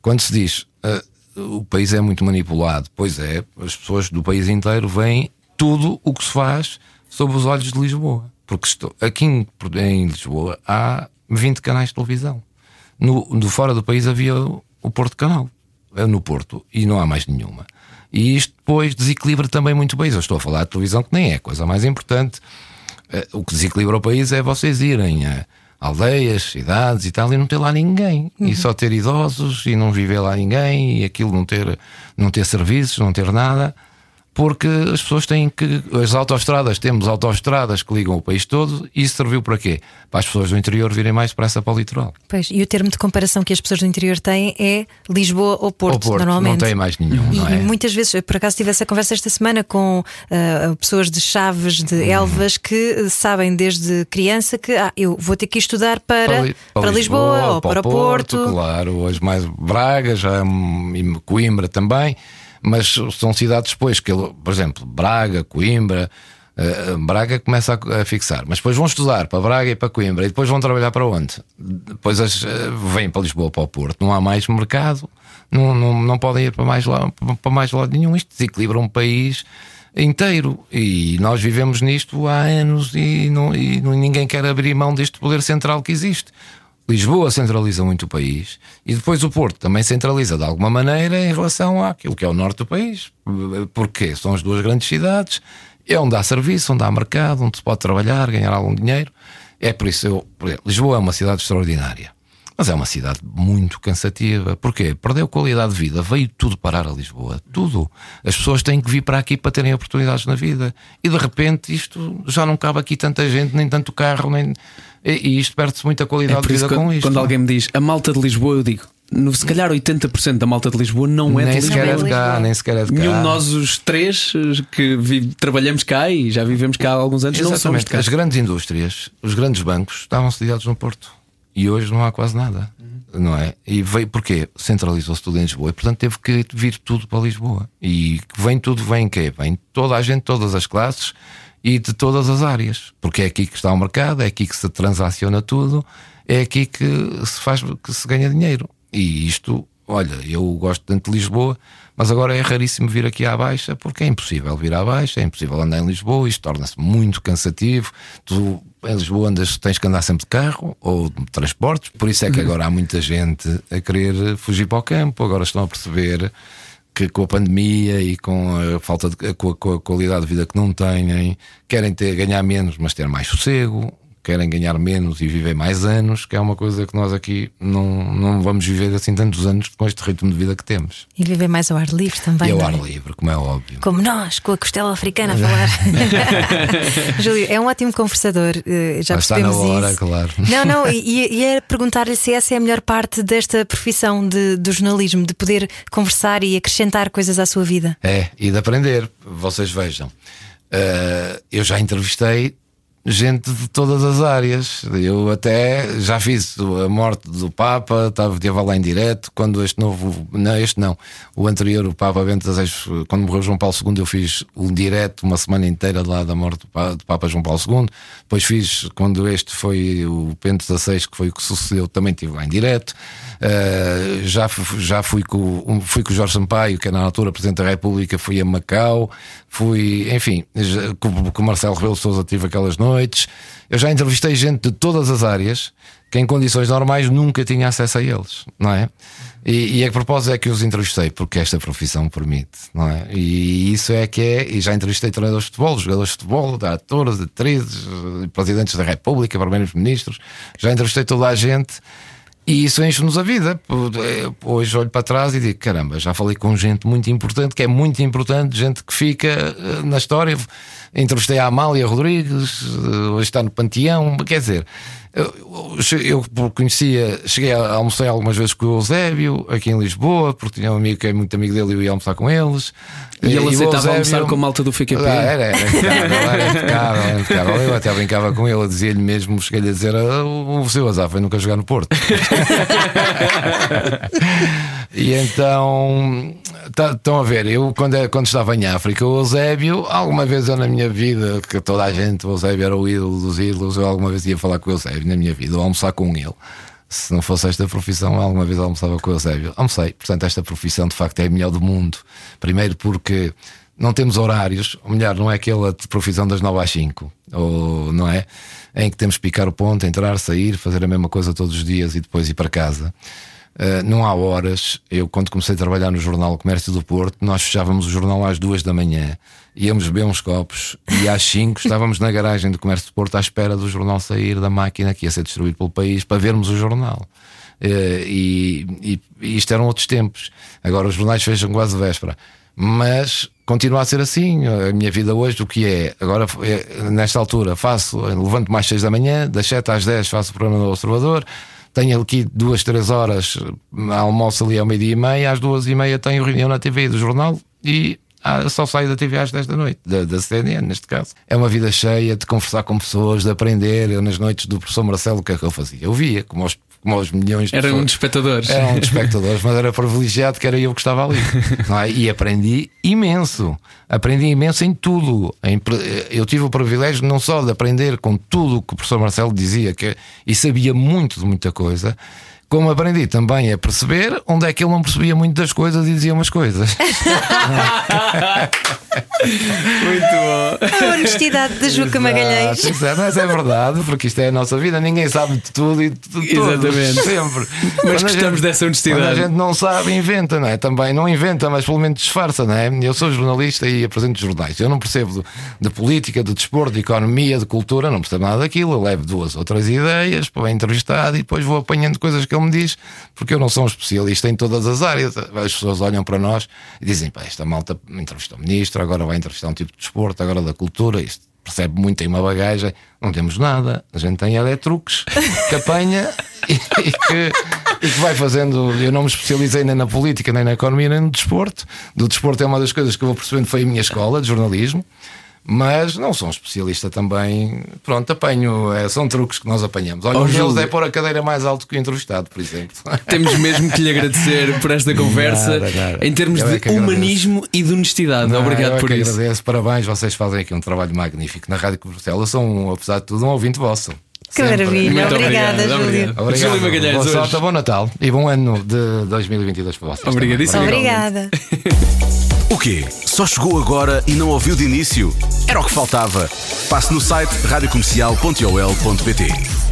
Quando se diz uh, o país é muito manipulado, pois é, as pessoas do país inteiro veem tudo o que se faz sob os olhos de Lisboa. Porque estou, aqui em, Lisboa há 20 canais de televisão. No, no fora do país havia o Porto Canal, é no Porto, e não há mais nenhuma. E isto depois desequilibra também muito o país. Eu estou a falar de televisão que nem é a coisa mais importante. Eh, o que desequilibra o país é vocês irem a aldeias, cidades e tal, e não ter lá ninguém. Uhum. E só ter idosos e não viver lá ninguém, e aquilo não ter, não ter serviços, não ter nada. Porque as pessoas têm que. As autoestradas, temos autoestradas que ligam o país todo e isso serviu para quê? Para as pessoas do interior virem mais depressa para o litoral. Pois, e o termo de comparação que as pessoas do interior têm é Lisboa ou Porto, Ou Porto, normalmente. não tem mais nenhum, E, não é? e muitas vezes, por acaso tive essa conversa esta semana com ah, pessoas de Chaves, de Uhum. Elvas, que ah, sabem desde criança que ah, eu vou ter que estudar para, Li- para Lisboa, ou para o Porto. Claro, hoje mais Braga, já hum, e Coimbra também, mas são cidades depois que, por exemplo, Braga, Coimbra. eh, Braga começa a, fixar, mas depois vão estudar para Braga e para Coimbra e depois vão trabalhar para onde? Depois as, eh, vêm para Lisboa, para o Porto. Não há mais mercado, não, não, não podem ir para mais, lado, para mais lado nenhum. Isto desequilibra um país inteiro e nós vivemos nisto há anos e, não, e ninguém quer abrir mão deste poder central que existe. Lisboa centraliza muito o país e depois o Porto também centraliza de alguma maneira em relação àquilo que é o norte do país. Porque são as duas grandes cidades, é onde há serviço, onde há mercado, onde se pode trabalhar, ganhar algum dinheiro. É por isso eu, por exemplo, Lisboa é uma cidade extraordinária. Mas é uma cidade muito cansativa. Porquê? Perdeu qualidade de vida. Veio tudo parar a Lisboa. Tudo. As pessoas têm que vir para aqui para terem oportunidades na vida. E de repente isto já não cabe aqui tanta gente, nem tanto carro, nem. E, e isto perde-se muita É qualidade por de vida que com quando, isto. quando alguém me diz a malta de Lisboa, eu digo, no, se calhar 80% da malta de Lisboa não é nem de sequer Lisboa. é de cá, Lisboa. nem sequer é de cá. Nenhum de nós, os três eh, que vi- trabalhamos cá e já vivemos cá há alguns anos, não somos de Exatamente. cá. As grandes indústrias, os grandes bancos estavam sediados no Porto. E hoje não há quase nada. Não é? E veio porquê? Centralizou-se tudo em Lisboa e, portanto, teve que vir tudo para Lisboa. E vem tudo, vem quê? Vem toda a gente, todas as classes e de todas as áreas. Porque é aqui que está o mercado, é aqui que se transaciona tudo, é aqui que se faz, que se ganha dinheiro. E isto, olha, eu gosto tanto de Lisboa, mas agora é raríssimo vir aqui à Baixa, porque é impossível vir à Baixa, é impossível andar em Lisboa, isto torna-se muito cansativo. Tu em Lisboa andas, tens que andar sempre de carro ou de transportes, por isso é que agora há muita gente a querer fugir para o campo, agora estão a perceber que com a pandemia e com a falta de com a, com a qualidade de vida que não têm, querem ter, ganhar menos, mas ter mais sossego, querem ganhar menos e viver mais anos, que é uma coisa que nós aqui não, não vamos viver assim tantos anos com este ritmo de vida que temos. E viver mais ao ar livre também. e ao não ar é? livre, como é óbvio. Como nós, com a costela africana a falar. [LAUGHS] [LAUGHS] Júlio, é um ótimo conversador, eh, já Mas está na percebemos hora, isso. claro. Não, não, e, e era [LAUGHS] perguntar-lhe se essa é a melhor parte desta profissão de, do jornalismo, de poder conversar e acrescentar coisas à sua vida. É, e de aprender. Vocês vejam, eh, eu já entrevistei gente de todas as áreas. Eu até já fiz a morte do Papa, estava, estava lá em direto. Quando este novo, não, este não, o anterior, o Papa Bento XVI, quando morreu João Paulo II, eu fiz um direto, uma semana inteira lá da morte do Pa- do Papa João Paulo II. Depois fiz, quando este foi o Bento XVI, que foi o que sucedeu, também estive lá em direto. Eh, já, já fui, com, fui com o Jorge Sampaio, que era na altura Presidente da República, fui a Macau, fui, enfim, já- com, com o Marcelo Rebelo Souza tive aquelas noites. Eu já entrevistei gente de todas as áreas que em condições normais nunca tinha acesso a eles, não é? E, e a propósito é que os entrevistei, porque esta profissão permite, não é? E isso é que é, e já entrevistei treinadores de futebol, jogadores de futebol, atores, atrizes, presidentes da República, primeiros ministros, já entrevistei toda a gente. E isso enche-nos a vida. Hoje olho para trás e digo: caramba, já falei com gente muito importante, que é muito importante, gente que fica eh, na história. Entrevistei a Amália Rodrigues, eh, hoje está no Panteão. Quer dizer, eu, eu conhecia, cheguei a almoçar algumas vezes com o Eusébio, aqui em Lisboa, porque tinha um amigo que é muito amigo dele e eu ia almoçar com eles. E ele o aceitava Eusébio- almoçar com a malta do FQP. ah, era, era impecável, era impecável, era impecável. Eu até brincava com ele, dizia-lhe mesmo, cheguei-lhe a dizer: "Ah, o, seu Azar foi nunca jogar no Porto. e então, tá- estão a ver, eu quando, é- quando estava em África, o Eusébio, alguma vez eu na minha vida, que toda a gente, o Eusébio era o ídolo dos ídolos, eu alguma vez ia falar com o Eusébio na minha vida, ou almoçar com ele. Se não fosse esta profissão, alguma vez almoçava com o Eusébio. Almocei. Portanto, esta profissão de facto é a melhor do mundo. Primeiro porque não temos horários, ou melhor, não é aquela de profissão das 9 às 5, ou não é? Em que temos que picar o ponto, entrar, sair, fazer a mesma coisa todos os dias e depois ir para casa. Uh, não há horas. Eu, quando comecei a trabalhar no Jornal Comércio do Porto, nós fechávamos o jornal às duas da manhã, íamos beber uns copos e às [LAUGHS] 5 estávamos na garagem do Comércio do Porto à espera do jornal sair da máquina que ia ser distribuído pelo país para vermos o jornal. Uh, e, e, e isto eram outros tempos. Agora os jornais fecham quase véspera. mas continua a ser assim. A minha vida hoje, do que é? Agora, é, nesta altura, faço, levanto mais 6 da manhã, das 7 às 10 faço o programa do Observador. Tenho aqui duas, três horas, almoço ali ao meio-dia e meia, às duas e meia tenho reunião na TV do jornal e ah, só saio da TV às 10 da noite, da, da CNN, neste caso. É uma vida cheia de conversar com pessoas, de aprender. Eu, nas noites do professor Marcelo, o que é que eu fazia? Eu via, como os como aos milhões de Era pessoas. um de espectadores. Era um de espectadores, mas era privilegiado que era eu que estava ali. [LAUGHS] É? E aprendi imenso. Aprendi imenso em tudo. Eu tive o privilégio não só de aprender com tudo o que o professor Marcelo dizia que, e sabia muito de muita coisa, como aprendi também a perceber onde é que ele não percebia muito das coisas e dizia umas coisas. [LAUGHS] muito bom. A honestidade de Juca Magalhães. Exato, mas é verdade, porque isto é a nossa vida, ninguém sabe de tudo e de tudo. Exatamente. Sempre. Mas quando gostamos gente, dessa honestidade. Quando a gente não sabe, inventa, não é? Também não inventa, mas pelo menos disfarça, não é? Eu sou jornalista e apresento jornais. Eu não percebo de, de política, de desporto, de economia, de cultura, não percebo nada daquilo. Eu levo duas ou três ideias para entrevistado e depois vou apanhando coisas que ele me diz, porque eu não sou um especialista em todas as áreas. As pessoas olham para nós e dizem: pá, esta malta entrevistou ministro, agora vai entrevistar um tipo de desporto, agora da cultura, isto percebe muito em uma bagagem, não temos nada. A gente tem é truques que apanha [LAUGHS] e, e, que, e, que, vai fazendo. Eu não me especializei nem na política, nem na economia, nem no desporto. Do desporto é uma das coisas que eu vou percebendo foi a minha escola de jornalismo mas não sou um especialista também. Pronto, apanho, é, são truques que nós apanhamos. Olha, um deles é pôr a cadeira mais alto que o entrevistado, por exemplo. [LAUGHS] Temos mesmo que lhe agradecer por esta conversa nada, nada. em termos é de humanismo e de honestidade. Não, Obrigado eu é por que isso. Agradeço, parabéns, vocês fazem aqui um trabalho magnífico na Rádio Comercial. Eu sou, um, apesar de tudo, um ouvinte vosso. Que maravilha, Muito obrigada, obrigado, Júlio. obrigado. Júlio Magalhães, Boa sorte, bom Natal e bom ano de 2022 para vocês. Obrigadíssimo. Obrigada. [LAUGHS] O quê? Só chegou agora e não ouviu de início? Era o que faltava. Passe no site radiocomercial.ol.pt